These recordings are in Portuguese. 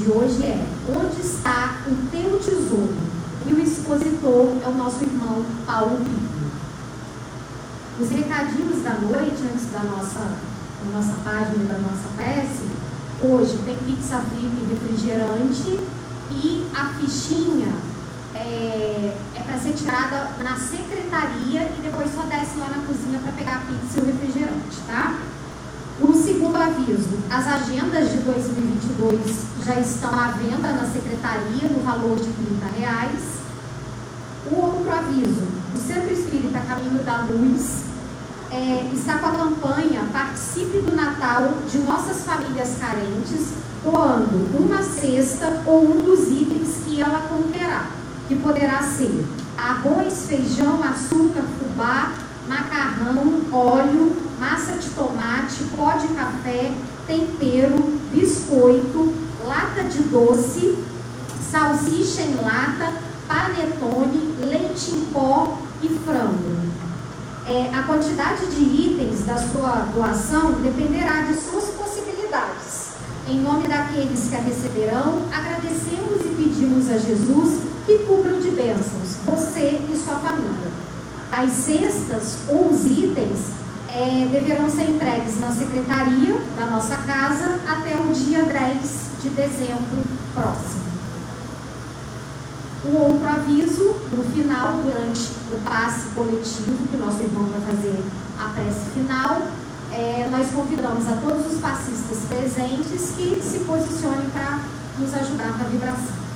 de hoje é Onde está o teu tesouro? E o expositor é o nosso irmão Paulo Pinto. Os recadinhos da noite, antes da nossa, da nossa página da nossa prece, hoje tem pizza VIP refrigerante e a fichinha é, é para ser tirada na secretaria e depois só desce lá na cozinha para pegar a pizza e o refrigerante, tá? Um segundo aviso, as agendas de 2022 já estão à venda na secretaria no valor de 30 reais. O outro aviso, o Centro Espírita Caminho da Luz é, está com a campanha Participe do Natal de Nossas Famílias Carentes, doando uma cesta ou um dos itens que ela conterá, que poderá ser arroz, feijão, açúcar, fubá, macarrão, óleo, massa de tomate, pó de café, tempero, biscoito, lata de doce, salsicha em lata, panetone, leite em pó e frango. É, a quantidade de itens da sua doação dependerá de suas possibilidades. Em nome daqueles que a receberão, agradecemos e pedimos a Jesus que cubram de bênçãos você e sua família. As cestas ou os itens é, deverão ser entregues na secretaria da nossa casa até o dia 10 de dezembro próximo. O outro aviso, no final, durante o passe coletivo, que o nosso irmão vai fazer a prece final, é, nós convidamos a todos os passistas presentes que se posicionem para nos ajudar na vibração.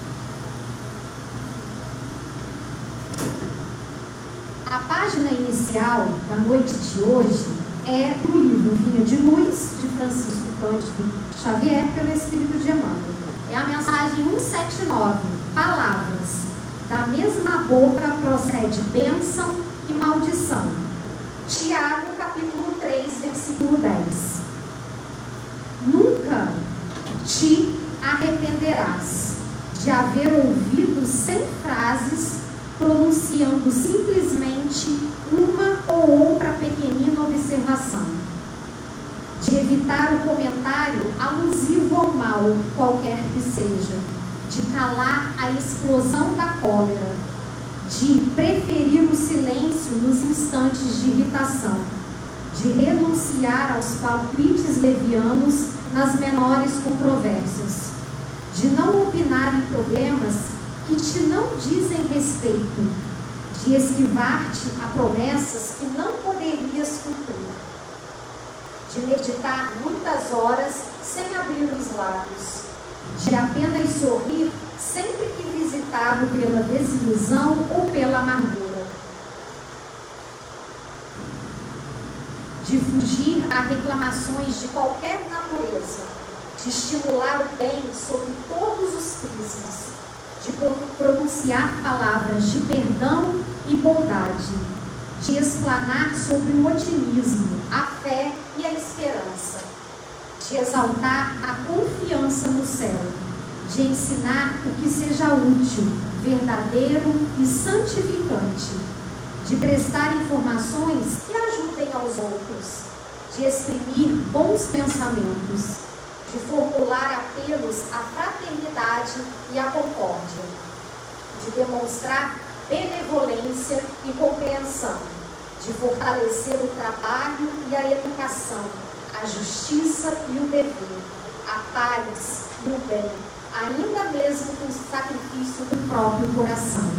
A página inicial da noite de hoje é do livro Vinha de Luz, de Francisco Cândido Xavier, pelo Espírito de Emmanuel. É a mensagem 179, palavras. Da mesma boca procede bênção e maldição. Tiago, capítulo 3, versículo 10. Nunca te arrependerás de haver ouvido sem frases pronunciando simplesmente uma ou outra pequenina observação, de evitar o comentário alusivo ao mal, qualquer que seja, de calar a explosão da cólera, de preferir o silêncio nos instantes de irritação, de renunciar aos palpites levianos nas menores controvérsias, de não opinar em problemas que te não dizem respeito, de esquivar-te a promessas que não poderias cumprir, de meditar muitas horas sem abrir os lábios, de apenas sorrir sempre que visitado pela desilusão ou pela amargura, de fugir a reclamações de qualquer natureza, de estimular o bem sob todos os prismas de pronunciar palavras de perdão e bondade, de explanar sobre o otimismo, a fé e a esperança, de exaltar a confiança no céu, de ensinar o que seja útil, verdadeiro e santificante, de prestar informações que ajudem aos outros, de exprimir bons pensamentos de formular apelos à fraternidade e à concórdia, de demonstrar benevolência e compreensão, de fortalecer o trabalho e a educação, a justiça e o dever, a paz e o bem, ainda mesmo com o sacrifício do próprio coração.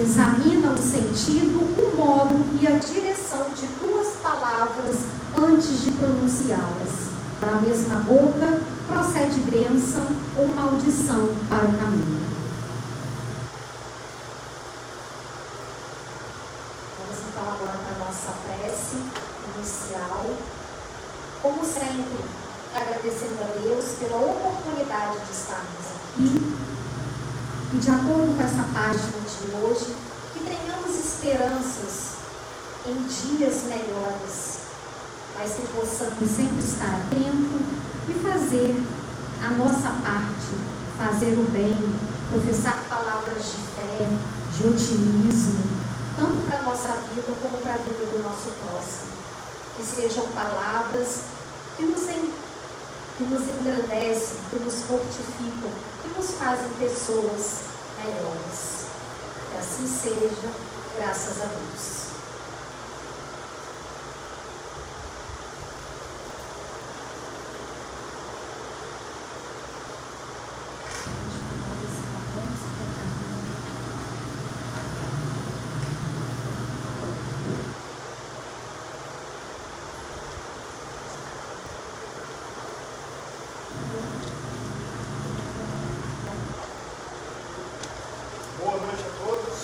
Examina o sentido, o modo e a direção de tuas palavras antes de pronunciá-las da mesma boca procede bênção ou maldição para o caminho. Vamos então agora para a nossa prece inicial. Como sempre, agradecendo a Deus pela oportunidade de estarmos aqui. E de acordo com essa página de hoje, que tenhamos esperanças em dias melhores mas que possamos sempre estar atento e fazer a nossa parte, fazer o bem, professar palavras de fé, de otimismo, tanto para a nossa vida como para a vida do nosso próximo. Que sejam palavras que nos, en... que nos engrandecem, que nos fortificam, que nos fazem pessoas melhores. Que assim seja, graças a Deus.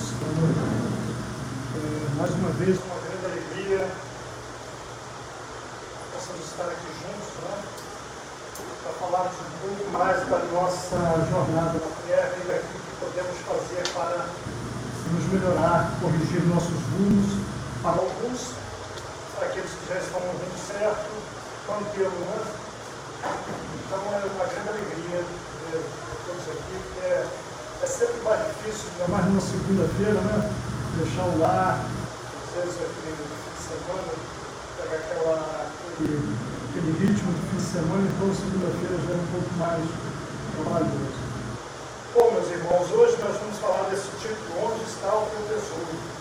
irmãos. É, mais uma vez, uma grande alegria possamos estar aqui juntos, né? Para falarmos um pouco mais da nossa jornada na Terra e daquilo que podemos fazer para nos melhorar, corrigir nossos rumos para alguns, para aqueles que já estão no rumo certo, mantê-lo, né? Então é uma grande alegria é, todos aqui, que é é sempre mais difícil, ainda mais numa segunda-feira, né? Deixar o lar, às vezes aquele fim de semana, pegar aquela, aquele, aquele ritmo de fim de semana, então segunda-feira já é um pouco mais trabalhoso. Bom, meus irmãos, hoje nós vamos falar desse título, Onde está o teu tesouro?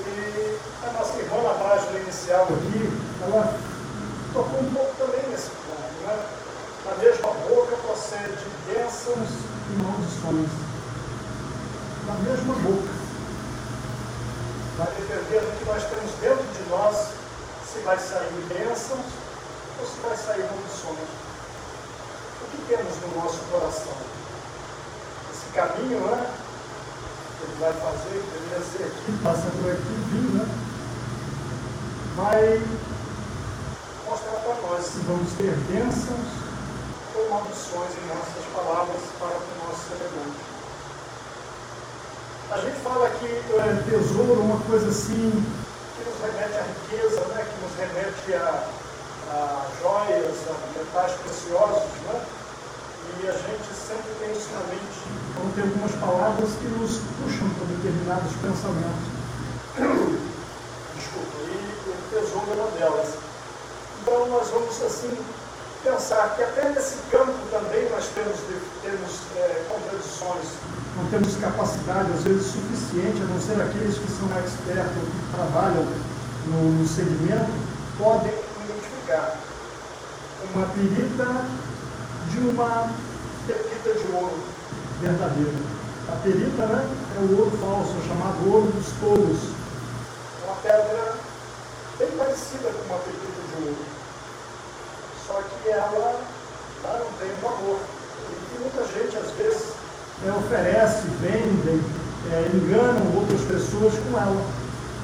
E a nossa irmã na página inicial aqui, ela tocou um pouco também nesse ponto, né? Na mesma boca procede é bênçãos irmãos homens, da mesma boca, vai depender do que nós temos dentro de nós, se vai sair bênçãos ou se vai sair maldições. O que temos no nosso coração? Esse caminho, né? Ele vai fazer, deveria ser aqui, passa por aqui, vir, né? Vai mostrar para nós se vamos ter bênçãos ou maldições em nossas palavras para o nosso semelhantes. A gente fala que é, tesouro, uma coisa assim, que nos remete à riqueza, né? que nos remete a, a joias, a metais preciosos, né? E a gente sempre tem isso na mente. Então, tem algumas palavras que nos puxam para determinados pensamentos. Desculpa, e o tesouro é uma delas. Então nós vamos assim pensar que até nesse campo também nós temos, temos é, contradições, não temos capacidade, às vezes, suficiente, a não ser aqueles que são expertos, que trabalham no, no segmento, podem identificar uma perita de uma perita de ouro verdadeira. A perita né, é o ouro falso, é chamado ouro dos touros. É uma pedra bem parecida com uma perita de ouro só que ela, não tem valor. E muita gente, às vezes, né, oferece, vende, é, outras pessoas com ela,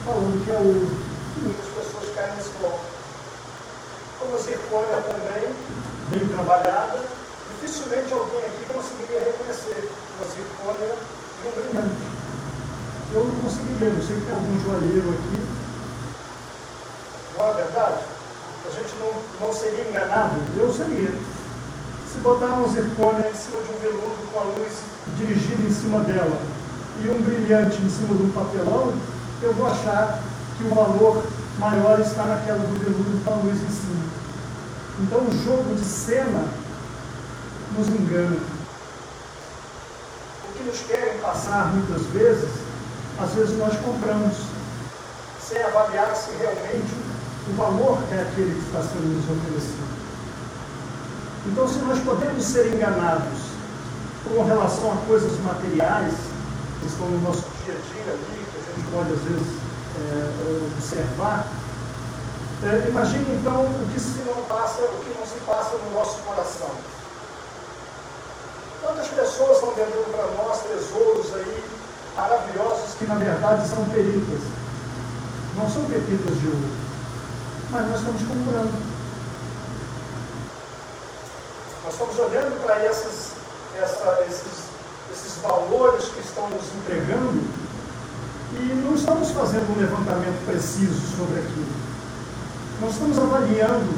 falando que é ouro. E muitas pessoas caem nesse bloco. Como você zircônia também, bem trabalhada, dificilmente alguém aqui conseguiria reconhecer você zircônia né, e um brilhante. Eu não conseguiria, eu sei que tem algum joalheiro aqui. Não é verdade? a gente não, não seria enganado? Eu seria. Se botar um zircônia em cima de um veludo com a luz dirigida em cima dela e um brilhante em cima de um papelão, eu vou achar que o valor maior está naquela do veludo com a luz em cima. Então o jogo de cena nos engana. O que nos querem passar muitas vezes, às vezes nós compramos, sem avaliar se realmente o o valor é aquele que está sendo nos oferecido. Então, se nós podemos ser enganados com relação a coisas materiais, que estão no nosso dia a dia ali, que a gente pode às vezes é, é observar, é, imagine então o que se não passa, o que não se passa no nosso coração. Quantas pessoas estão vendendo para nós tesouros aí maravilhosos que na verdade são peritas, não são peritas de ouro mas nós estamos comprando. Nós estamos olhando para essas, essa, esses, esses valores que estão nos entregando e não estamos fazendo um levantamento preciso sobre aquilo. Nós estamos avaliando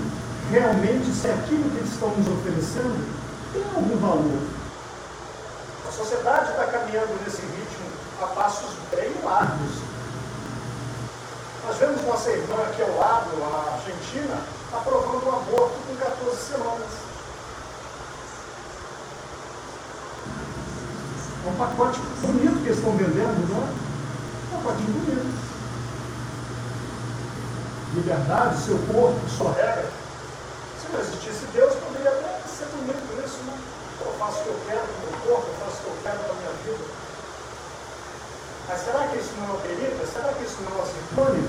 realmente se aquilo que eles estão nos oferecendo tem algum valor. A sociedade está caminhando nesse ritmo a passos bem largos. Nós vemos nossa irmã aqui ao lado, a Argentina, aprovando o aborto com 14 semanas. É um pacote bonito que eles estão vendendo, não é? É um pacotinho bonito. Liberdade, seu corpo, sua regra. Se não existisse Deus, poderia até ser bonito isso, né? Eu faço o que eu quero com o meu corpo, eu faço o que eu quero com a minha vida. Mas será que isso não é perigo? Será que isso não é uma sinfônica?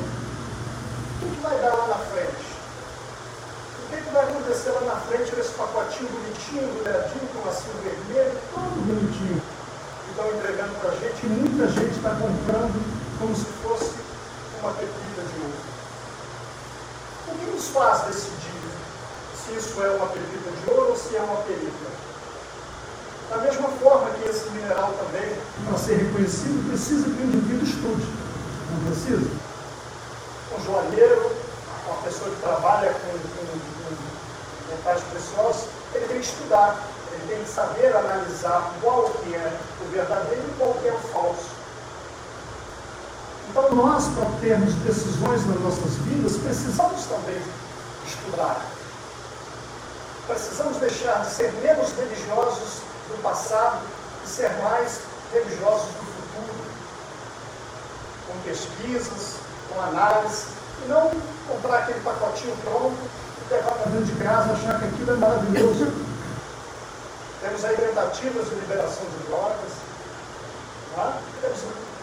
O que, vai dar lá na frente? O que, que vai acontecer lá na frente nesse pacotinho bonitinho, douradinho, com lacinho vermelho, todo bonitinho? Que estão entregando para a gente e muita gente está comprando como se fosse uma pepita de ouro. O que nos faz decidir se isso é uma pepita de ouro ou se é uma película? Da mesma forma que esse mineral também, para ser reconhecido, precisa que o indivíduo estude. Não precisa? Um joalheiro, uma pessoa que trabalha com, com, com metais preciosos, ele tem que estudar, ele tem que saber analisar qual que é o verdadeiro e qual que é o falso. Então nós, para termos decisões nas nossas vidas, precisamos também estudar. Precisamos deixar de ser menos religiosos do passado e ser mais religiosos do futuro, com pesquisas, com análise, e não comprar aquele pacotinho pronto e levar para dentro de casa achar que aquilo é maravilhoso. Temos aí tentativas de liberação de drogas, tá? temos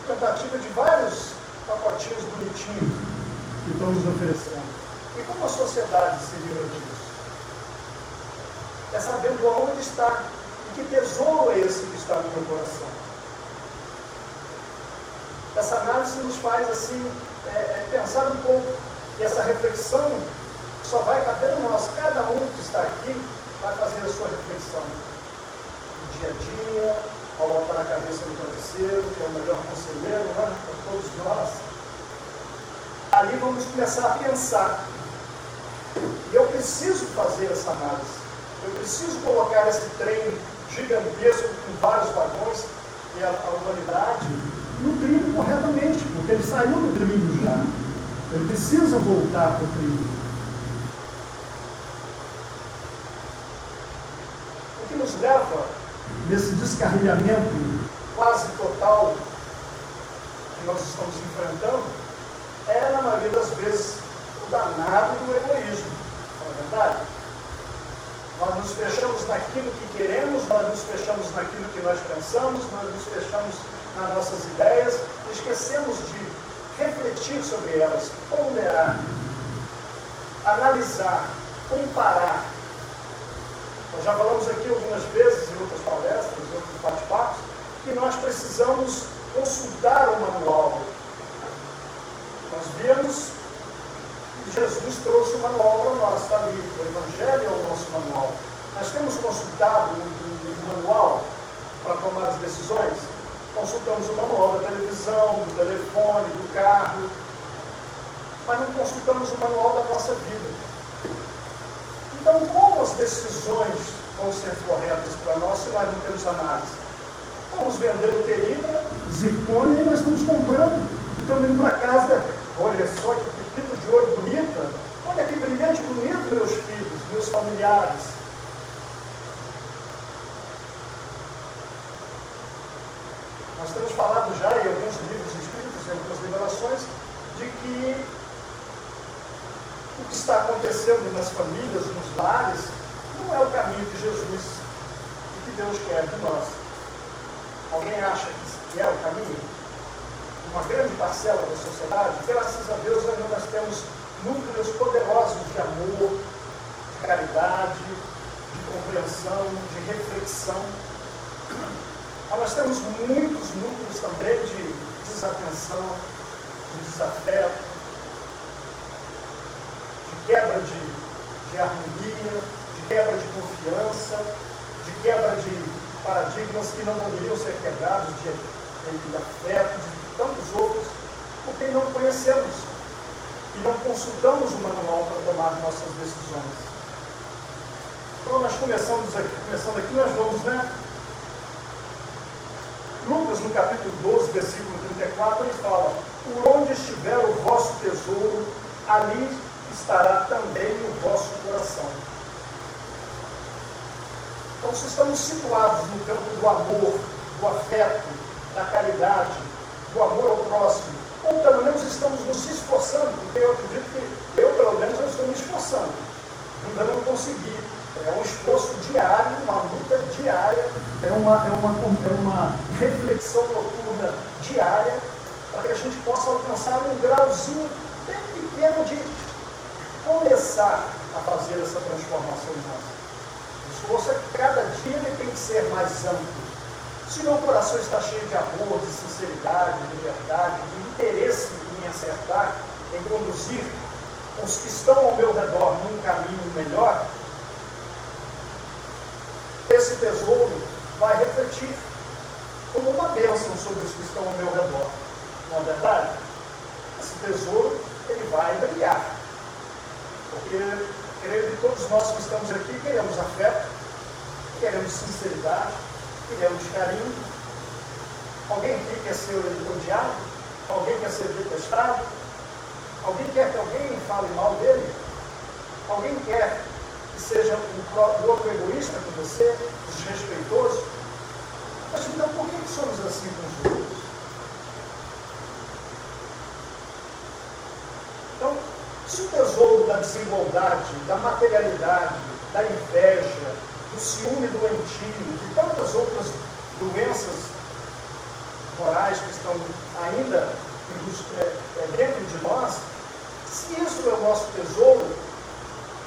tentativa de vários pacotinhos bonitinhos que estão nos oferecendo. E como a sociedade se livra disso? É sabendo aonde está que tesouro é esse que está no meu coração? Essa análise nos faz assim é, é, pensar um pouco e essa reflexão só vai caber nós, cada um que está aqui vai fazer a sua reflexão no dia a dia, ao botar a cabeça no travesseiro, que é o melhor conselheiro né, para todos nós. Ali vamos começar a pensar. E eu preciso fazer essa análise. Eu preciso colocar esse trem gigantesco com vários vagões e a, a humanidade no trilho corretamente, porque ele saiu do trilho já. Ele precisa voltar para o trilho. O que nos leva nesse descarrilhamento quase total que nós estamos enfrentando é, na maioria das vezes, o danado do egoísmo. Não é verdade? Nós nos fechamos naquilo que queremos, nós nos fechamos naquilo que nós pensamos, nós nos fechamos nas nossas ideias, esquecemos de refletir sobre elas, ponderar, analisar, comparar. Nós já falamos aqui algumas vezes, em outras palestras, em outros bate-papos, que nós precisamos consultar o manual. Nós vemos Jesus trouxe o manual para nós, está ali. O Evangelho é o nosso manual. Nós temos consultado o, manual para tomar as decisões? Consultamos o manual da televisão, do telefone, do carro, mas não consultamos o manual da nossa vida. Então, como as decisões vão ser corretas para nós se nós não temos análise? Vamos vender loteria, zircônia e nós estamos comprando. Estamos indo para casa, olha só que pepita de ouro bonita. Olha que brilhante bonito, meus filhos, meus familiares. Nós temos falado já em alguns livros escritos, em algumas revelações, de que o que está acontecendo nas famílias, nos lares, não é o caminho de Jesus e que Deus quer de nós. Alguém acha que é o caminho? Uma grande parcela da sociedade, graças a Deus ainda nós temos núcleos poderosos de amor, de caridade, de compreensão, de reflexão. Mas nós temos muitos núcleos também de desatenção, de desafeto, de quebra de, de harmonia, de quebra de confiança, de quebra de paradigmas que não deveriam ser quebrados, de, de afeto, de tantos outros, porque não conhecemos e não consultamos o manual para tomar nossas decisões. Então nós começamos aqui, começando aqui, nós vamos, né? Lucas, no capítulo 12, versículo 34, ele fala: Por onde estiver o vosso tesouro, ali estará também o vosso coração. Então, se estamos situados no campo do amor, do afeto, da caridade, do amor ao próximo, ou pelo menos estamos nos esforçando, porque eu acredito que eu, pelo menos, eu estou me esforçando. Ainda não consegui. É um esforço diário, uma luta diária, é uma, é uma, é uma reflexão noturna diária, para que a gente possa alcançar um grauzinho bem pequeno de começar a fazer essa transformação em nós. O esforço é que cada dia ele tem que ser mais amplo. Se meu coração está cheio de amor, de sinceridade, de verdade, de interesse em acertar, em conduzir os que estão ao meu redor num caminho melhor, esse tesouro vai refletir como uma bênção sobre os que estão ao meu redor. Não é verdade? Esse tesouro ele vai brilhar. Porque creio que todos nós que estamos aqui queremos afeto, queremos sinceridade, queremos carinho. Alguém aqui quer ser odiado? Alguém quer ser detestado? Alguém quer que alguém fale mal dele? Alguém quer que seja um louco egoísta com você, desrespeitoso? Mas então por que somos assim com os outros? Então, se o tesouro da desigualdade, da materialidade, da inveja, do ciúme doentio, de tantas outras doenças morais que estão ainda é, é, dentro de nós, se isso é o nosso tesouro,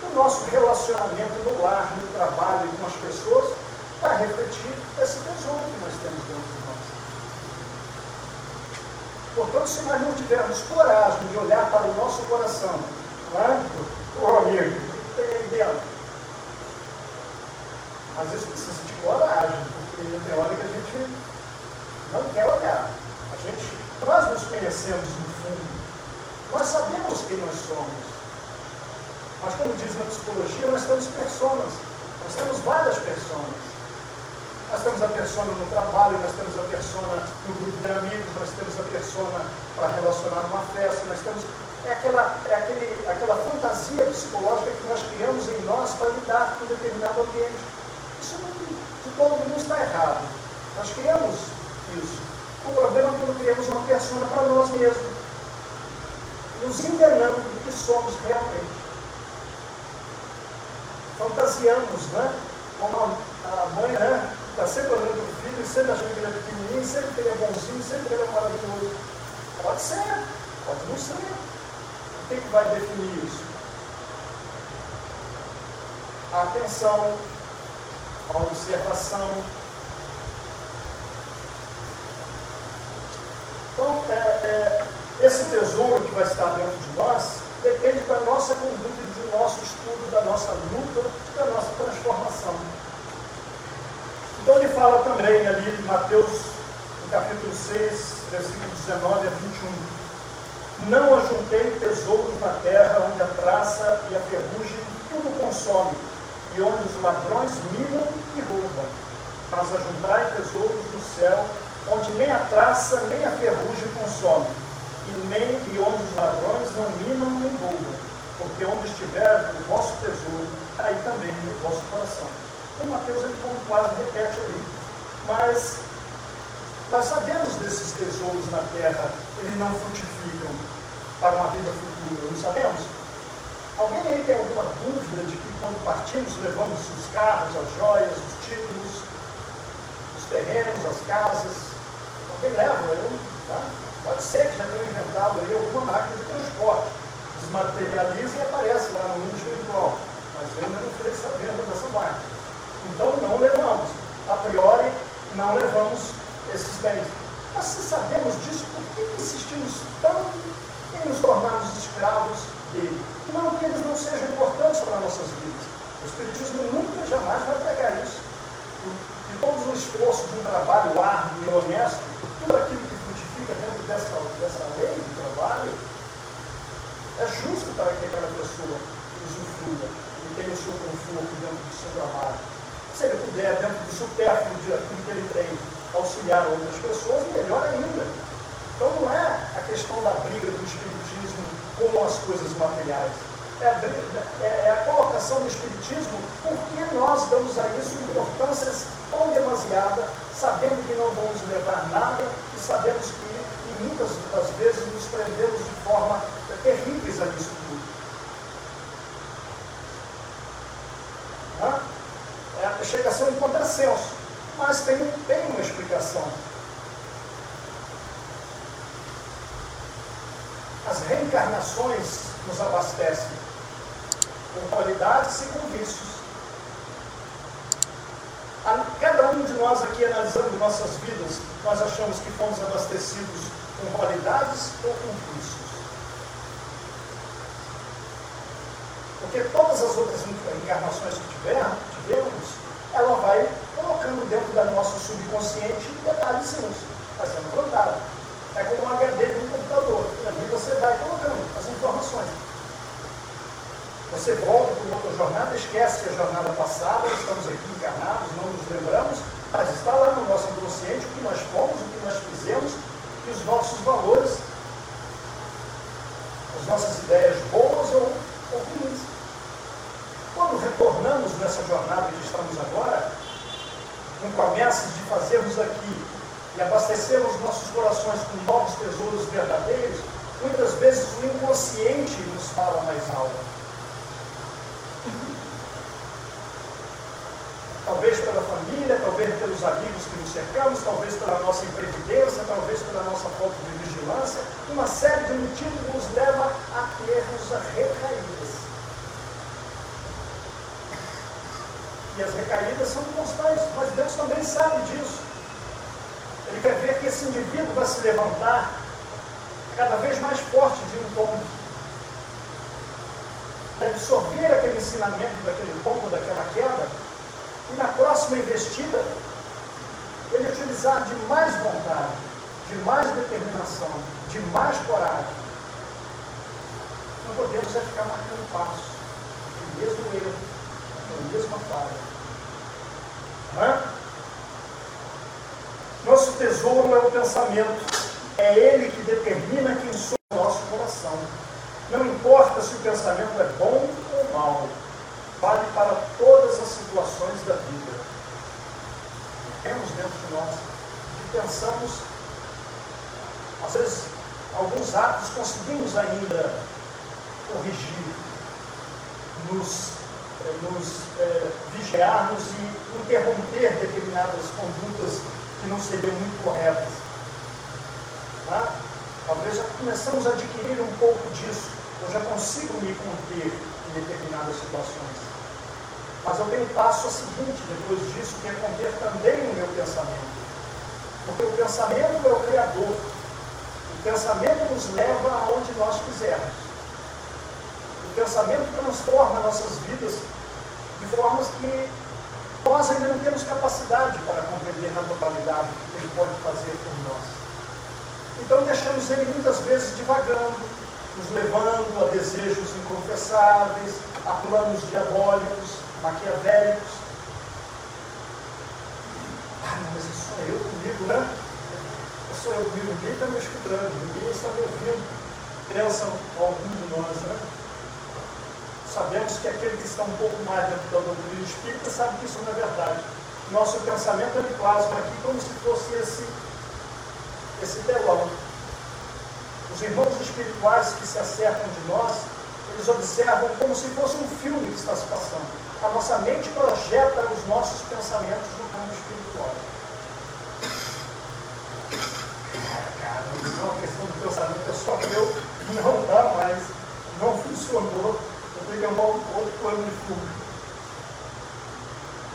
o nosso relacionamento no lar, no trabalho com as pessoas vai refletir esse tesouro que nós temos dentro de nós. Portanto, se nós não tivermos coragem de olhar para o nosso coração, não é? Ô amigo, o que tem aí dentro? Às vezes precisa de coragem, porque tem hora que a gente não quer olhar. A gente, nós nos conhecemos no fundo. Nós sabemos quem nós somos. Mas como diz na psicologia, nós temos pessoas. Nós temos várias pessoas. Nós temos a persona no trabalho, nós temos a persona no grupo de amigos, nós temos a persona para relacionar numa festa, nós temos. É aquela, é aquele, aquela fantasia psicológica que nós criamos em nós para lidar com um determinado ambiente. Isso não, de todo mundo está errado. Nós criamos isso. O problema é quando criamos uma persona para nós mesmos, nos enganando do que somos realmente. Fantasiamos, né? Como a, mãe, né? Está sempre olhando para o filho, sempre achando que ele é pequenininho, sempre que ele é bonzinho, sempre que ele é maravilhoso. Pode ser, pode não ser. O que, que vai definir isso? Atenção, a observação, Então, é, é, esse tesouro que vai estar dentro de nós depende da nossa conduta, do nosso estudo, da nossa luta, da nossa transformação. Então ele fala também ali em Mateus, no capítulo 6, versículo 19 a 21. Não ajuntei tesouros na terra onde a traça e a ferrugem tudo consome, e onde os ladrões minam e roubam. Mas ajuntai tesouros no céu, onde nem a traça nem a ferrugem consome, e nem e onde os ladrões não minam nem roubam, porque onde estiver o vosso tesouro, aí também o vosso coração. Então Mateus ele quase repete ali. Mas nós sabemos desses tesouros na terra, eles não frutificam para uma vida futura, não sabemos? Alguém aí tem alguma dúvida de que quando partimos levamos os carros, as joias, os títulos, os terrenos, as casas, quem leva tá? Pode ser que já tenha inventado aí alguma máquina de transporte. Desmaterializa e aparece lá no mundo espiritual. Mas eu ainda não fiquei sabendo dessa máquina. Então não levamos. A priori, não levamos esses bens. Mas se sabemos disso, por que insistimos tanto em nos tornarmos escravos Não que eles não sejam importantes para nossas vidas. O Espiritismo nunca, jamais vai pegar isso. E todos os esforços de um trabalho árduo e honesto tudo aquilo que frutifica dentro dessa, dessa lei de trabalho é justo para que aquela pessoa usufrua e tenha o seu conforto dentro do seu trabalho. Se ele puder, dentro do supérfluo de aquilo que ele tem, auxiliar outras pessoas, melhor ainda. Então não é a questão da briga do Espiritismo com as coisas materiais. É a, é, é a colocação do Espiritismo porque nós damos a isso importância tão demasiada, sabendo que não vamos levar nada e sabemos que, muitas das vezes, nos prendemos de forma terríveis a isso tudo. É, chega a ser um contrassenso, mas tem, tem uma explicação. Reencarnações nos abastecem com qualidades e com vícios. Cada um de nós aqui analisando nossas vidas, nós achamos que fomos abastecidos com qualidades ou com vícios. Porque todas as outras encarnações que tivermos, tivemos, ela vai colocando dentro do nosso subconsciente detalhezinhos, fazendo plantado. É como um HD de um computador. Ali você vai colocando as informações. Você volta para outra jornada, esquece a jornada passada, estamos aqui encarnados, não nos lembramos, mas está lá no nosso inconsciente o que nós fomos, o que nós fizemos e os nossos valores, as nossas ideias boas ou, ou ruins. Quando retornamos nessa jornada que estamos agora, com promessas de fazermos aqui e abastecermos nossos corações com novos tesouros verdadeiros, muitas vezes o inconsciente nos fala mais alto. Talvez pela família, talvez pelos amigos que nos cercamos, talvez pela nossa imprevidência, talvez pela nossa falta de vigilância. Uma série de motivos nos leva a termos recaídas. E as recaídas são constantes, mas Deus também sabe disso. Ele quer ver que esse indivíduo vai se levantar cada vez mais forte de um tombo. Absorver aquele ensinamento daquele tombo, daquela queda, e na próxima investida, ele utilizar de mais vontade, de mais determinação, de mais coragem. Não podemos é ficar marcando passo, no mesmo erro, na mesma falha. É? Nosso tesouro é o pensamento. É ele que determina quem somos o nosso coração. Não importa se o pensamento é bom ou mau vale para todas as situações da vida. Temos dentro de nós que pensamos, às vezes, alguns atos conseguimos ainda corrigir, nos, eh, nos eh, vigiarmos e interromper determinadas condutas que não seriam muito corretas. Talvez já começamos a adquirir um pouco disso. Eu já consigo me conter em determinadas situações. Mas eu tenho um passo a seguinte depois disso, que é conter também o meu pensamento. Porque o pensamento é o Criador. O pensamento nos leva aonde nós quisermos. O pensamento transforma nossas vidas de formas que nós ainda não temos capacidade para compreender na totalidade o que ele pode fazer por nós. Então deixamos ele muitas vezes divagando, nos levando a desejos inconfessáveis, a planos diabólicos, maquiavélicos. Ah, não, mas isso sou eu comigo, né? Eu sou eu comigo, ninguém está me escutando, ninguém está me ouvindo. Pensam alguns de nós, né? Sabemos que aquele que está um pouco mais dentro da doutrina espírita sabe que isso não é verdade. Nosso pensamento ele plasma aqui como se fosse esse, esse telão. Os irmãos espirituais que se acercam de nós, eles observam como se fosse um filme que está se passando a nossa mente projeta os nossos pensamentos no plano espiritual. Cara, não, a questão do pensamento é só meu, não dá mais, não funcionou, eu tenho que arrumar um outro plano de fundo.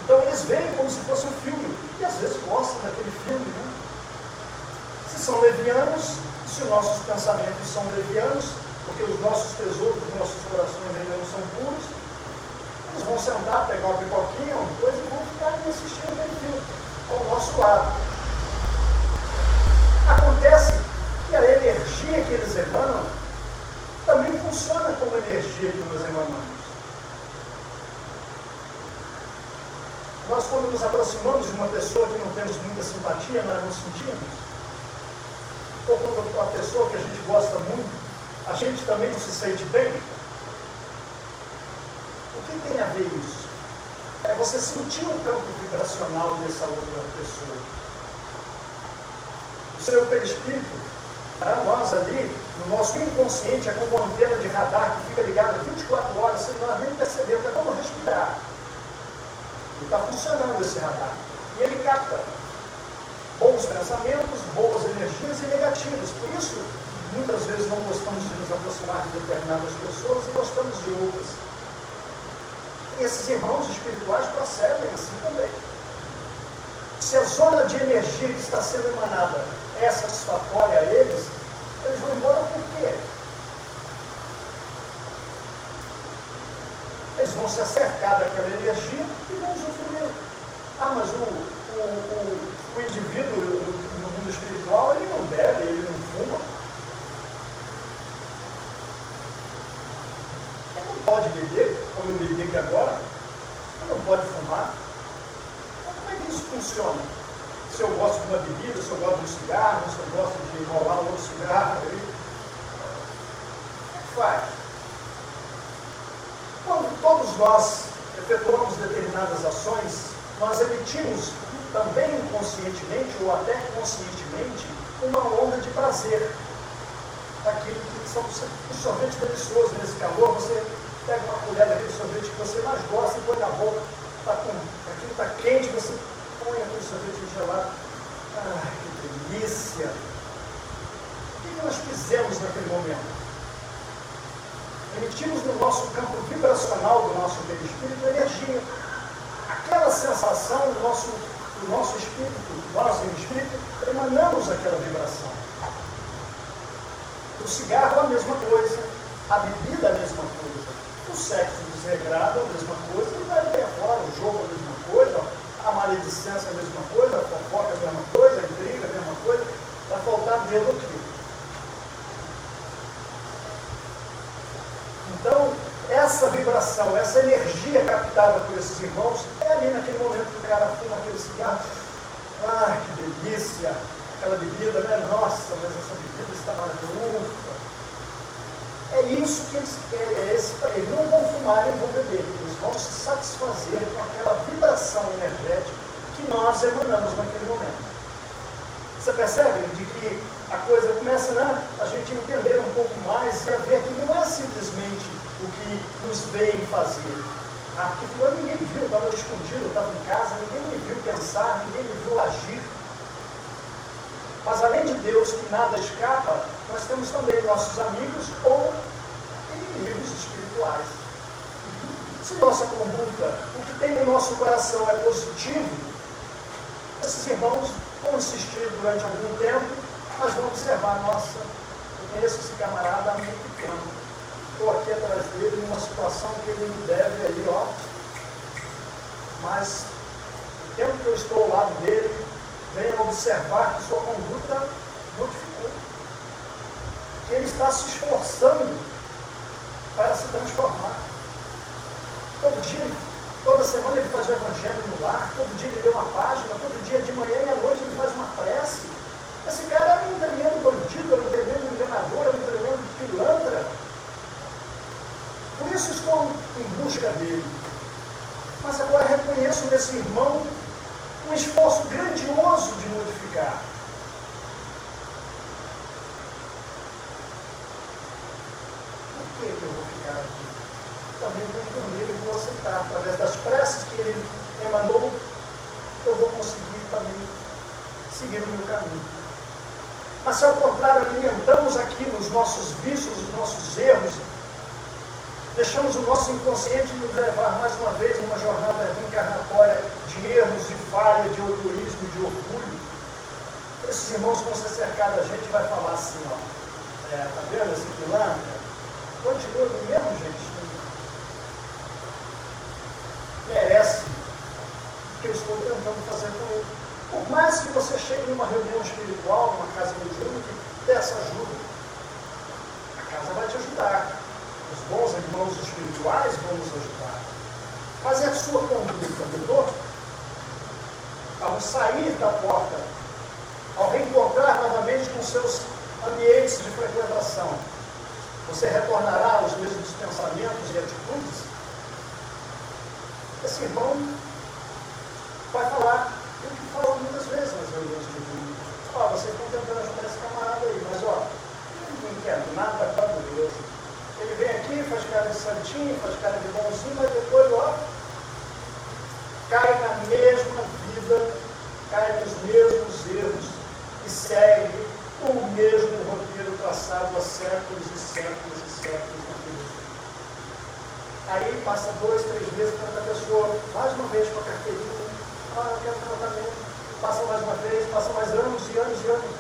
Então eles veem como se fosse um filme, e às vezes gostam daquele filme, né? Se são levianos, se nossos pensamentos são levianos, porque os nossos tesouros, os nossos corações ainda não são puros, eles vão sentar, pegar uma pipoquinha, uma coisa e vão ficar aquele filme ao nosso lado. Acontece que a energia que eles emanam também funciona como energia que nós emanamos. Nós, quando nos aproximamos de uma pessoa que não temos muita simpatia, nós não sentimos. Ou quando uma pessoa que a gente gosta muito, a gente também não se sente bem. O que tem a ver isso? É você sentir o campo vibracional dessa outra pessoa. O seu perispírito, para nós ali, no nosso inconsciente, é como uma antena de radar que fica ligada 24 horas, sem nós nem perceber, é como respirar. E está funcionando esse radar. E ele capta bons pensamentos, boas energias e negativas. Por isso, muitas vezes não gostamos de nos aproximar de determinadas pessoas e gostamos de outras. E esses irmãos espirituais procedem assim também. Se a zona de energia que está sendo emanada é satisfatória a eles, eles vão embora por quê? Eles vão se acercar daquela energia e vão usufruir. Ah, mas o, o, o, o indivíduo no mundo espiritual, ele não bebe, ele não fuma. Ele não pode beber, como eu bebi aqui agora. Ele não pode fumar. Então, como é que isso funciona? Se eu gosto de uma bebida, se eu gosto de um cigarro, se eu gosto de enrolar um outro cigarro, como é que faz? Quando todos nós efetuamos determinadas ações, nós emitimos também inconscientemente ou até conscientemente uma onda de prazer. Daquilo que são um sorvete delicioso nesse calor, você pega uma colher daquele sorvete que você mais gosta e põe na boca, tá com, aquilo está quente, você põe aquele sorvete gelado. Ai, que delícia! O que nós fizemos naquele momento? emitimos no nosso campo vibracional do nosso perispírito energia. Aquela sensação do nosso, do nosso espírito, nós em espírito, emanamos aquela vibração. O cigarro é a mesma coisa, a bebida é a mesma coisa, o sexo desregrado é a mesma coisa, e o jogo é a mesma coisa, a maledicência é a mesma coisa, a fofoca é a mesma coisa, a intriga é a mesma coisa, vai faltar dedo aqui. Então, essa vibração, essa energia captada por esses irmãos, é ali naquele momento que o cara fuma aquele cigarro. Ai, que delícia! Aquela bebida, né? Nossa, mas essa bebida está maravilhosa. É isso que eles querem. É esse, eles não vão fumar nem vão beber. Eles vão se satisfazer com aquela vibração energética que nós emanamos naquele momento. Você percebe de que a coisa começa né, a gente entender um pouco mais e a ver que não é simplesmente o nos veem fazer. Ah, porque quando ninguém me viu, estava escondido, eu estava em casa, ninguém me viu pensar, ninguém me viu agir. Mas além de Deus, que nada escapa, nós temos também nossos amigos ou inimigos espirituais. Se nossa conduta, o que tem no nosso coração é positivo, esses irmãos vão insistir durante algum tempo, mas vão observar, nossa, eu conheço esse camarada há muito tempo. Estou aqui atrás dele numa situação que ele me deve aí, ó. Mas o tempo que eu estou ao lado dele, venha observar que sua conduta modificou. Que ele está se esforçando para se transformar. Todo dia Toda semana ele faz o evangelho no lar, todo dia ele lê uma página, todo dia de manhã e à noite ele faz uma prece. Esse cara era um tremendo bandido, era um tremendo enganador, era um tremendo pilantra. Por isso estou em busca dele. Mas agora reconheço nesse irmão um esforço grandioso de modificar. Por que eu vou ficar aqui? também confio nele e vou aceitar. Através das preces que ele emanou, eu vou conseguir também seguir o meu caminho. Mas se ao contrário alimentamos aqui nos nossos vícios, os nossos erros, deixamos o nosso inconsciente nos levar mais uma vez numa jornada reencarnatória de erros, de falha, de orgulhismo, de orgulho, esses irmãos vão se cercar da gente vai falar assim, ó, é, tá vendo esse pilantra? Continua do mesmo jeito merece o que eu estou tentando fazer com ele. Por mais que você chegue numa reunião espiritual, numa casa mediúnica, peça ajuda. A casa vai te ajudar. Os bons irmãos espirituais vão nos ajudar. Mas é a sua conduta, mudou? ao sair da porta, ao reencontrar novamente com seus ambientes de frequentação, você retornará aos mesmos pensamentos e atitudes? Esse irmão vai falar o que fala muitas vezes nas reuniões de vídeo. Ó, vocês estão tentando ajudar esse camarada aí, mas ó, ninguém quer nada para Deus. Ele vem aqui, faz cara de santinho, faz cara de bonzinho, mas depois, ó, cai na mesma vida, cai nos mesmos erros e segue o mesmo roteiro traçado há séculos e séculos e séculos. Aí passa dois, três vezes para a pessoa, mais uma vez com a carteirinha, ah, eu quero tratamento, passa mais uma vez, passa mais anos e anos e anos.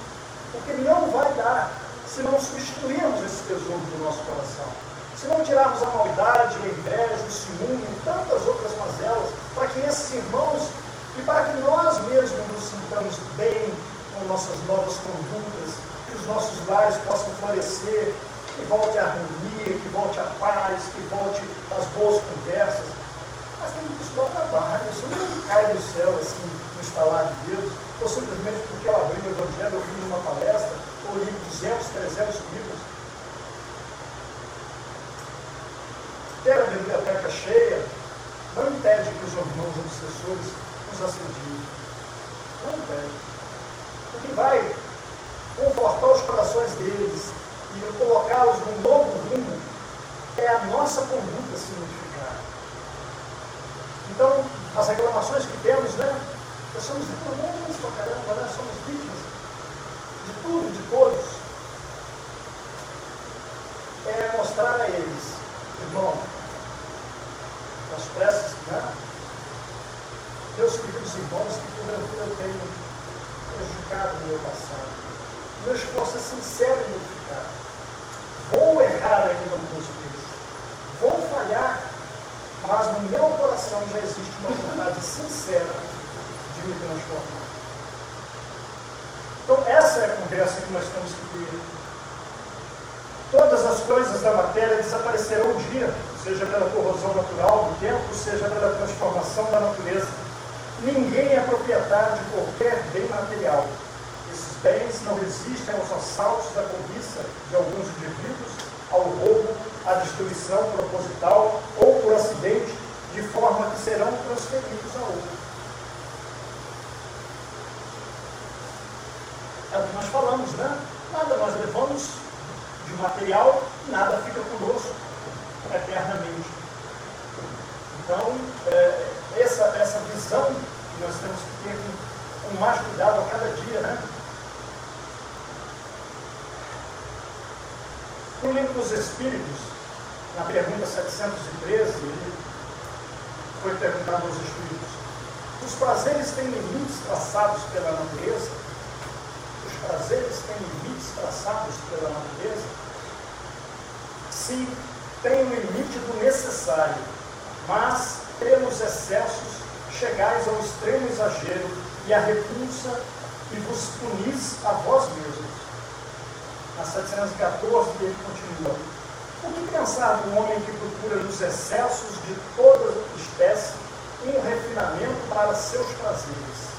Porque não vai dar se não substituirmos esse tesouro do nosso coração. Se não tirarmos a maldade, a inveja, o ciúme e tantas outras mazelas, para que esses irmãos e para que nós mesmos nos sintamos bem com nossas novas condutas, que os nossos lares possam florescer, que volte a harmonia, que volte a paz, que volte as boas conversas. Mas tem que buscar trabalho, isso não cai do céu assim, no estalar de Deus, ou simplesmente porque eu abri o Evangelho, eu vi uma palestra, li 200, 300 livros. Ter a biblioteca cheia não impede que os irmãos obsessores nos assediem. Não impede. O que vai confortar os corações deles e colocá-los num novo rumo é a nossa conduta se modificar. Então, as reclamações que temos, né? Nós somos pra caramba, né? Somos vítimas de tudo, de todos. É mostrar a eles, irmão, as preces, né? Meus queridos irmãos, que porventura eu tenho prejudicado no meu passado. Meu esforço é sincero em modificar. Vou errar ainda algumas vezes. Vou falhar, mas no meu coração já existe uma vontade sincera de me transformar. Então, essa é a conversa que nós temos que ter. Todas as coisas da matéria desaparecerão um dia, seja pela corrosão natural do tempo, seja pela transformação da natureza. Ninguém é proprietário de qualquer bem material. Esses bens não resistem aos assaltos da cobiça de alguns indivíduos, ao roubo, à destruição proposital ou por acidente, de forma que serão transferidos a outros. É o falamos, né? Nada nós levamos de material, nada fica conosco eternamente. Então, é, essa, essa visão que nós temos que ter com, com mais cuidado a cada dia, né? No livro dos Espíritos, na pergunta 713, foi perguntado aos Espíritos: os prazeres têm limites traçados pela natureza? Prazeres têm limites traçados pela natureza? Se tem o limite do necessário, mas pelos excessos chegais ao extremo exagero e à repulsa e vos punis a vós mesmos. Na 714 ele continua. O que pensar do homem que procura nos excessos de toda espécie um refinamento para seus prazeres?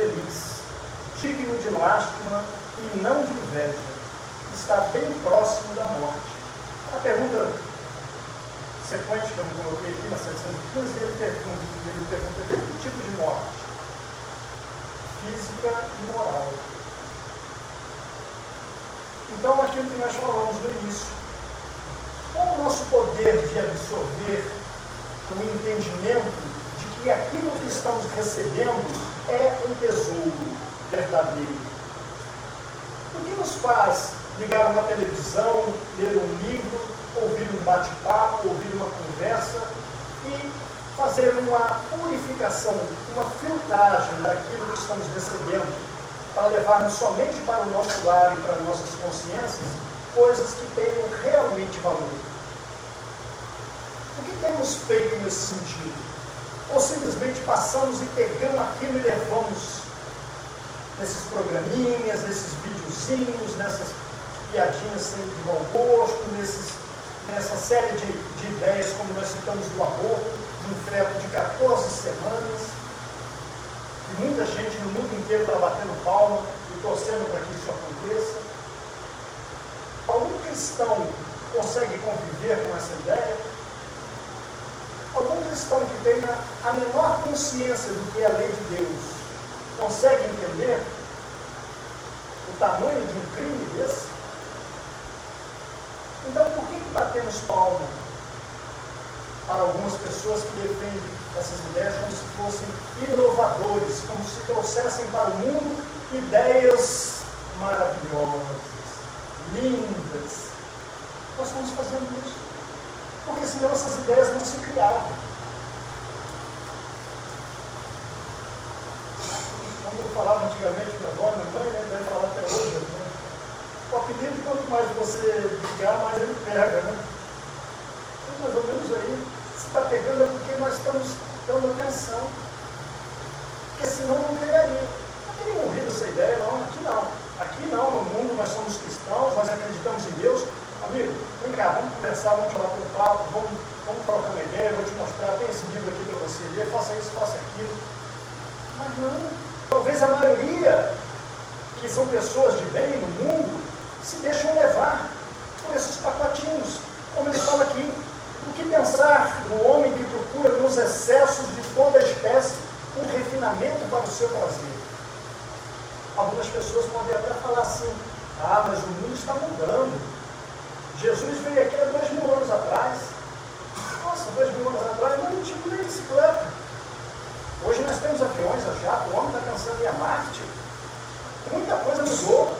Infeliz, digno de lástima e não de inveja, está bem próximo da morte. A pergunta sequente que eu coloquei aqui na 715, ele pergunta, ele pergunta que tipo de morte? Física e moral. Então, aquilo que nós falamos no início, qual o nosso poder de absorver o entendimento de que aquilo que estamos recebendo é um tesouro verdadeiro? O que nos faz ligar uma televisão, ler um livro, ouvir um bate-papo, ouvir uma conversa e fazer uma purificação, uma filtragem daquilo que estamos recebendo, para levarmos somente para o nosso lar e para nossas consciências coisas que tenham realmente valor. O que temos feito nesse sentido? Ou simplesmente passamos e pegamos aquilo e levamos nesses programinhas, nesses videozinhos, nessas piadinhas sem de bom gosto, nesses, nessa série de, de ideias como nós citamos do aborto. de um feto de 14 semanas, e muita gente no mundo inteiro está batendo palma e torcendo para que isso aconteça. Algum cristão consegue conviver com essa ideia? Algum cristão que tenha a menor consciência do que é a lei de Deus consegue entender o tamanho de um crime desse? Então, por que, que batemos palma para algumas pessoas que defendem essas ideias como se fossem inovadores, como se trouxessem para o mundo ideias maravilhosas, lindas? Nós estamos fazendo isso. Porque senão essas ideias não se criavam. Quando eu falava antigamente com a avó, minha mãe, né, deve falar até hoje, né? o apelido, quanto mais você ligar, mais ele pega, né? Então, mais ou menos aí, se está pegando é porque nós estamos dando atenção. Porque senão não pegaria. Não teria morrido essa ideia, não. Aqui não. Aqui não, no mundo nós somos cristãos, nós acreditamos em Deus. Amigo, vem cá, vamos conversar, vamos falar com o papo, vamos, vamos trocar uma ideia, vou te mostrar, tem esse livro aqui para você ler, faça isso, faça aquilo. Mas não. Talvez a maioria, que são pessoas de bem no mundo, se deixam levar por esses pacotinhos. Como ele fala aqui, o que pensar no homem que procura nos excessos de toda espécie um refinamento para o seu prazer? Algumas pessoas podem até falar assim, ah, mas o mundo está mudando. Jesus veio aqui há dois mil anos atrás. Nossa, dois mil anos atrás não tinha nem bicicleta. Hoje nós temos aviões a jato, o homem está pensando em a Marte. Muita coisa mudou.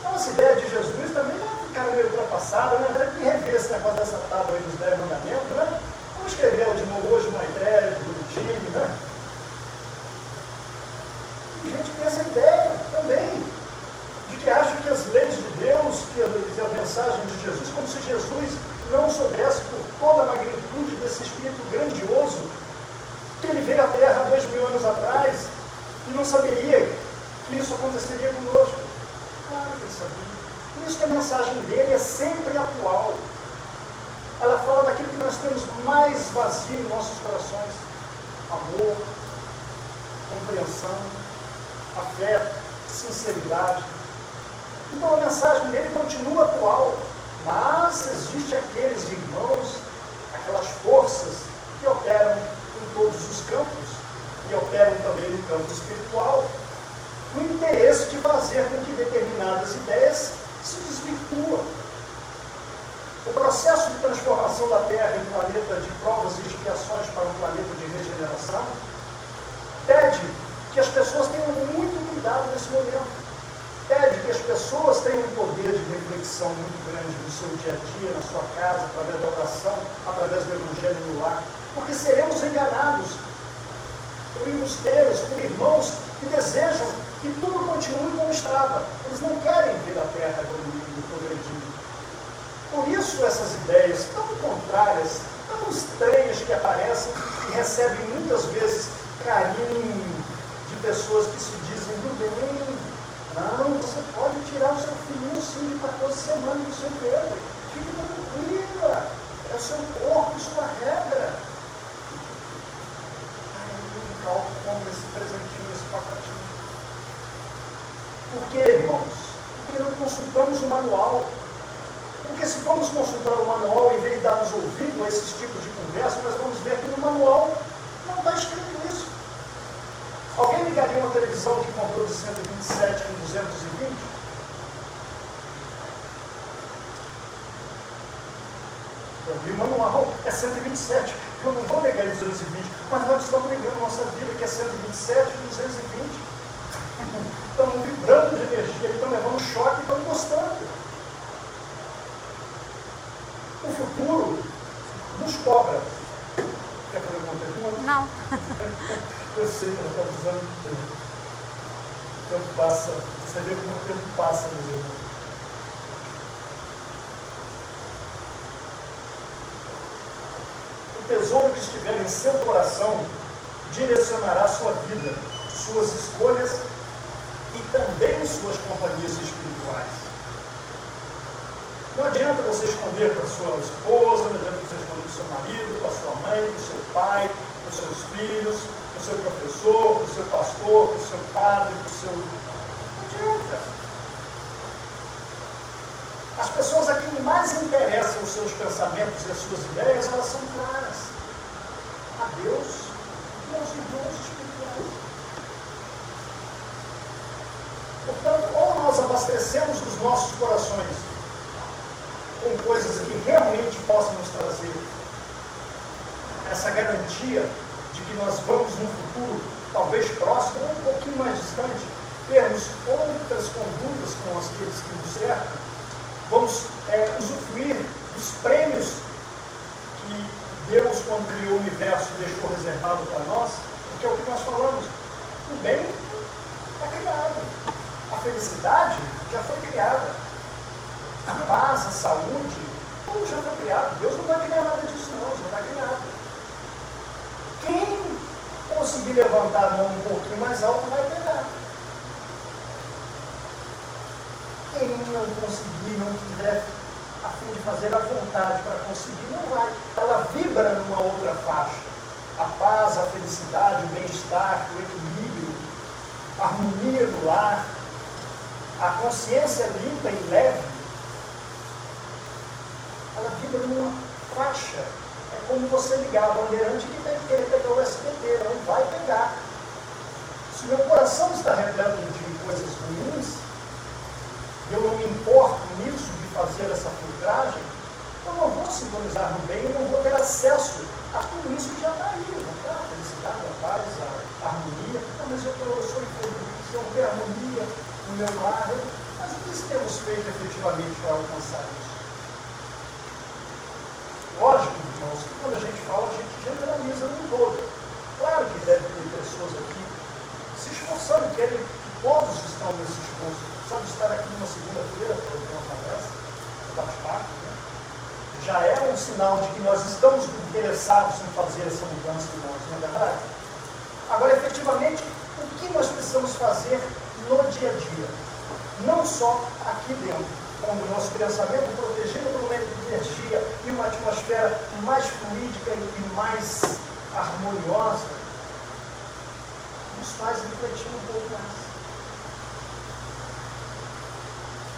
Então essa ideia de Jesus também vai ficar meio ultrapassada, né? Deve rever esse negócio dessa tábua aí dos dez mandamentos, né? Vamos escrever de novo hoje uma ideia, bonitinho, né? E a gente tem essa ideia também de que acha que as Deus, que a, mensagem de Jesus, como se Jesus não soubesse por toda a magnitude desse Espírito grandioso, que ele veio à Terra dois mil anos atrás e não saberia que isso aconteceria conosco. Claro que ele sabia. Por isso que a mensagem dele é sempre atual. Ela fala daquilo que nós temos mais vazio em nossos corações: amor, compreensão, afeto, sinceridade. Então a mensagem dele continua atual, mas existe aqueles irmãos, aquelas forças que operam em todos os campos e operam também no campo espiritual, o interesse de fazer com que determinadas ideias se desvirtuam. O processo de transformação da Terra em planeta de provas e expiações para um planeta de regeneração pede que as pessoas tenham muito cuidado nesse momento pede que as pessoas tenham um poder de reflexão muito grande no seu dia a dia, na sua casa, através da oração, através do Evangelho no lar, porque seremos enganados por embusteiros, por irmãos que desejam que tudo continue como estava. Eles não querem ver a terra evoluindo, progredindo. Por isso essas ideias tão contrárias, tão estranhas que aparecem e recebem muitas vezes carinho de pessoas que se dizem do bem, não, você pode tirar o seu filhinho sim de 14 semanas do seu peito. Fique tranquila. É o seu corpo, sua regra. Ai, eu calco como esse presentinho, esse pacotinho. Por quê, irmãos? Porque não consultamos o manual. Porque se formos consultar o manual em vez de darmos ouvido a esses tipos de conversa, nós vamos ver que no manual não está escrito isso. Alguém ligaria uma televisão que comprou de 127 com 220? Eu vi o manual, é 127. Eu não vou ligar em 220, mas nós estamos ligando nossa vida que é 127 e 220. Estamos vibrando de energia, estamos levando choque e estamos gostando. O futuro nos cobra. Quer fazer alguma pergunta? Não. Eu sei que ela está precisando de tempo. O tempo passa, você vê como o tempo passa no livro. O tesouro que estiver em seu coração direcionará sua vida, suas escolhas e também suas companhias espirituais. Não adianta você esconder para sua esposa, não adianta você esconder para seu marido, para sua mãe, para seu pai, para seus filhos, para o seu professor, para o seu pastor, para o seu padre, para o seu. Não adianta. As pessoas a quem mais interessam os seus pensamentos e as suas ideias, elas são claras. A Deus e aos irmãos espirituais. Portanto, ou nós abastecemos os nossos corações com coisas que realmente possam nos trazer essa garantia de que nós vamos no futuro, talvez próximo ou um pouquinho mais distante, termos outras condutas com aqueles que nos cercam, vamos é, usufruir dos prêmios que Deus, quando criou o universo, deixou reservado para nós, porque é o que nós falamos. O bem está criado. A felicidade já foi criada a paz, a saúde, tudo já foi criado. Deus não vai criar nada disso, não, já está criado. Quem conseguir levantar a mão um pouquinho mais alto vai pegar. Quem não conseguir, não tiver a fim de fazer a vontade para conseguir, não vai. Ela vibra numa outra faixa. A paz, a felicidade, o bem-estar, o equilíbrio, a harmonia do lar, a consciência limpa e leve ela vibra numa faixa. Como você ligar a bandeirante que tem que querer pegar o SBT, não vai pegar. Se meu coração está repleto de coisas ruins, eu não me importo nisso de fazer essa filtragem, eu não vou sintonizar no bem, eu não vou ter acesso a tudo isso que já está aí, não está? A felicidade, a paz, a, harmonia. Não, mas eu, eu sou infeliz, eu tenho harmonia no meu lar. Mas o que temos feito efetivamente para alcançar isso? Lógico, irmãos, que quando a gente fala, a gente generaliza no todo. Claro que deve ter pessoas aqui se esforçando, querem que todos estão nesse esforço. Sabe, estar aqui numa segunda-feira para ouvir uma palestra, bate-papo, né? já é um sinal de que nós estamos interessados em fazer essa mudança de nós, não é verdade? Agora, efetivamente, o que nós precisamos fazer no dia a dia? Não só aqui dentro com o nosso pensamento protegido por uma energia e uma atmosfera mais fluídica e mais harmoniosa, nos faz refletir um pouco mais.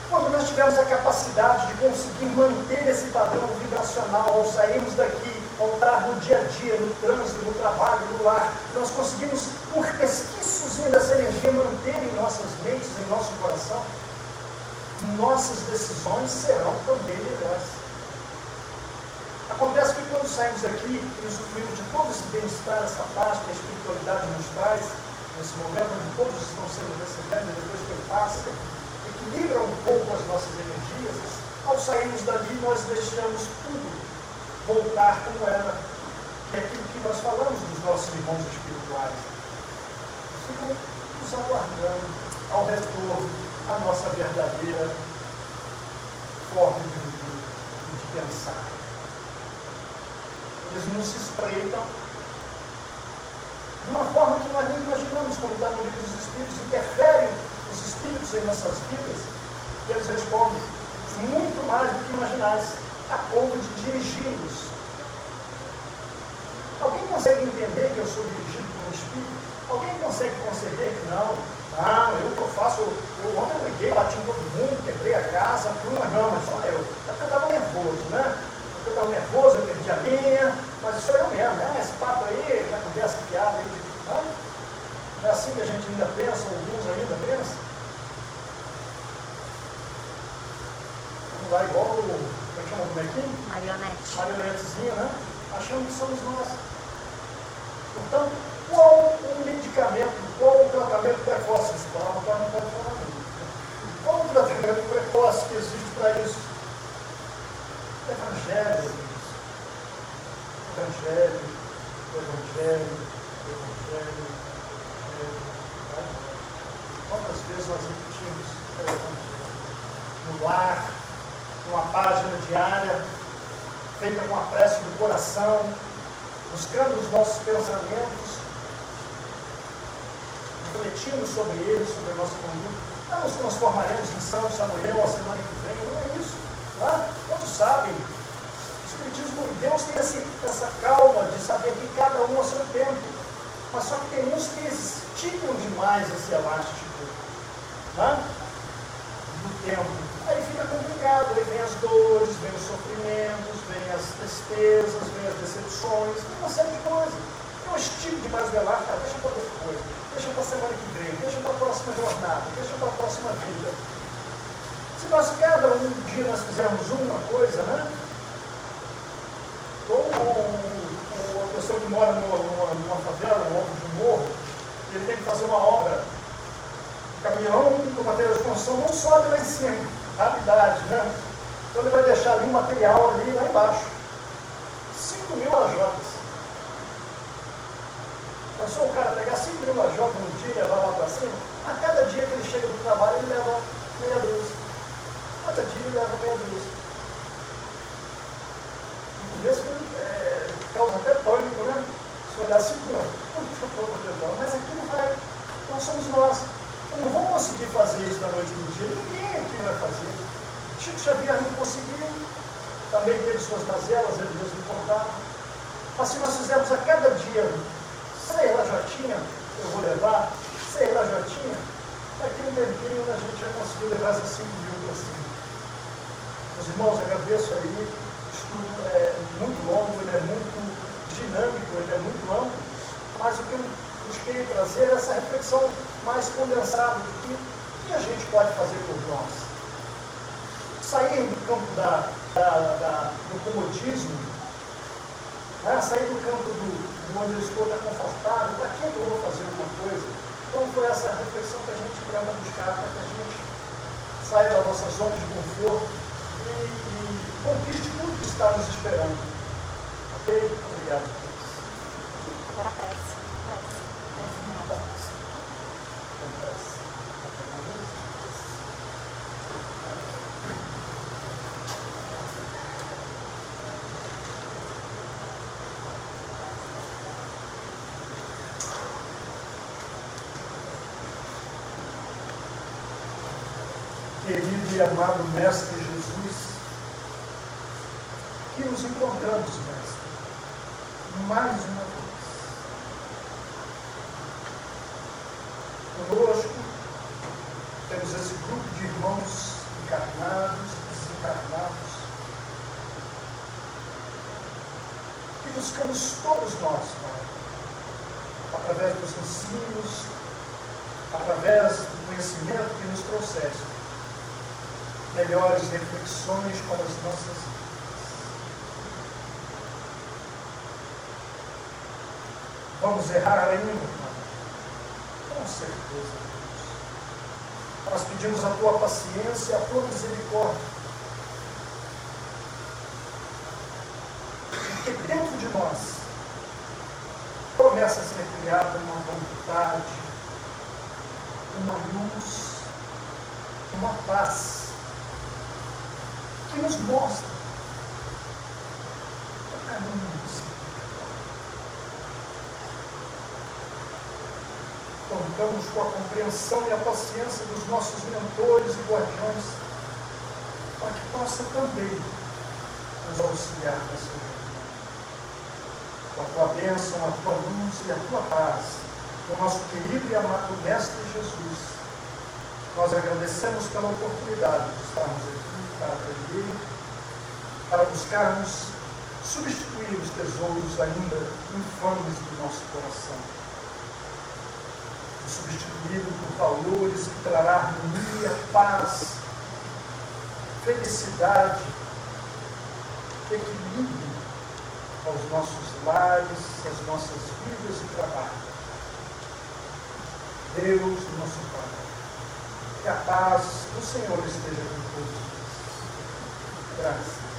Quando nós tivermos a capacidade de conseguir manter esse padrão vibracional ao sairmos daqui, ao entrar no dia a dia, no trânsito, no trabalho, no lar, nós conseguimos, por resquícios dessa energia, manter em nossas mentes, em nosso coração, nossas decisões serão também melhores. Acontece que quando saímos aqui e usufruímos de todo esse bem-estar, essa paz que a espiritualidade nos traz, nesse momento onde todos estão sendo recebendo, depois que passa, equilibra um pouco as nossas energias, ao sairmos dali nós deixamos tudo voltar como era. É aquilo que nós falamos dos nossos irmãos espirituais. Ficam nos aguardando ao retorno a nossa verdadeira forma de viver e de pensar. Eles nos espreitam de uma forma que nós nem imaginamos, como está no livro dos Espíritos, interferem os Espíritos em nossas vidas, e eles respondem muito mais do que imaginais, a ponto de dirigi-los. Alguém consegue entender que eu sou dirigido por um Espírito? Alguém consegue conceber que não? Ah, eu que eu faço, eu ontem eu liguei, bati em todo mundo, quebrei a casa, fui uma não, mas só eu. Eu estava nervoso, né? Eu estava nervoso, eu perdi a linha, mas sou eu mesmo, né? Esse papo aí, já conversa piada aí, não? não é assim que a gente ainda pensa, alguns ainda pensam? Vamos lá, igual o. Como é que chama o bonequinho? Marionete. Marionetezinho, né? Achando que somos nós. Portanto, qual o medicamento, tratamento precoce? Esse palavra não pode falar muito. Qual o tratamento precoce que existe para isso? Evangelho. Evangelho, Evangelho, Evangelho, Evangelho. Quantas vezes nós repetimos o Evangelho? No lar, numa página diária, feita com a prece do coração, buscando os nossos pensamentos, refletindo sobre eles, sobre a nossa conduta. Não nos transformaremos em São Samuel a semana que vem, não é isso. Tá? Todos sabem. O Espiritismo, Deus tem essa, calma de saber que cada um a seu tempo. Mas só que tem uns que esticam demais esse elástico tá? do tempo. Aí fica complicado, aí vem as dores, vem os sofrimentos, vem as tristezas, vem as decepções, vem uma série de coisas. Eu estico demais o elástico, deixa para coisa, deixa para a semana que vem, deixa para a próxima jornada, deixa para a próxima vida. Se nós cada um dia nós fizermos uma coisa, né? Ou uma pessoa que mora numa, numa, numa favela, num alto de um morro, ele tem que fazer uma obra. O caminhão com material de construção não sobe lá em cima, rapidez, né? Então ele vai deixar ali um material ali lá embaixo. 5 mil lajotas. Pensou o cara pegar 5 mil lajotas no dia e levar lá para cima? A cada dia que ele chega do trabalho, ele leva meia dúzia. Cada dia ele leva meia dúzia. Isso é, causa até pânico, né? Se olhar assim, não, mas aqui não vai. Nós somos nós. Eu não vou conseguir fazer isso da noite para o dia. Ninguém aqui vai fazer. Chico Xavier não conseguiu. Também teve suas mazelas, ele mesmo importava. Mas se nós fizermos a cada dia, sei lá, Jotinha, eu vou levar, sei lá, Jotinha, daqui um tempinho a gente já conseguiu levar essas 5 mil para cima. Meus irmãos, agradeço aí. O estudo é muito longo, ele é muito dinâmico, ele é muito amplo, mas o que eu busquei trazer é essa reflexão mais condensada do que, que a gente pode fazer por nós. Sair do campo da, da, da, do comodismo, né? sair do campo do onde eu estou confortável, para que eu vou fazer alguma coisa? Então foi essa reflexão que a gente tenta buscar para que a gente saia da nossa zona de conforto e, e conquiste tudo que está nos esperando. Ok? Obrigado. Agora. Prece. Querido e amado Mestre Jesus, que nos encontramos, Mestre, mais uma vez. Conosco temos esse grupo de irmãos encarnados, desencarnados, que buscamos todos nós, Pai, através dos ensinos, através do conhecimento que nos trouxeste, melhores reflexões para as nossas vidas. Vamos errar ainda, Pai? Com certeza, Deus. Nós pedimos a tua paciência, a tua misericórdia. Porque dentro de nós começa a ser criada uma vontade, uma luz, uma paz que nos mostra o caminho do Senhor. Contamos com a compreensão e a paciência dos nossos mentores e guardiões, para que possa também nos auxiliar nessa vida. Com a tua bênção, a tua luz e a tua paz, o nosso querido e amado Mestre Jesus, nós agradecemos pela oportunidade de estarmos aqui para aprender, para buscarmos substituir os tesouros ainda infames do nosso coração. Substituí-lo por valores que trará harmonia, paz, felicidade, equilíbrio aos nossos lares, às nossas vidas e trabalho. Deus, nosso Pai, que a paz do Senhor esteja com todos. Graças.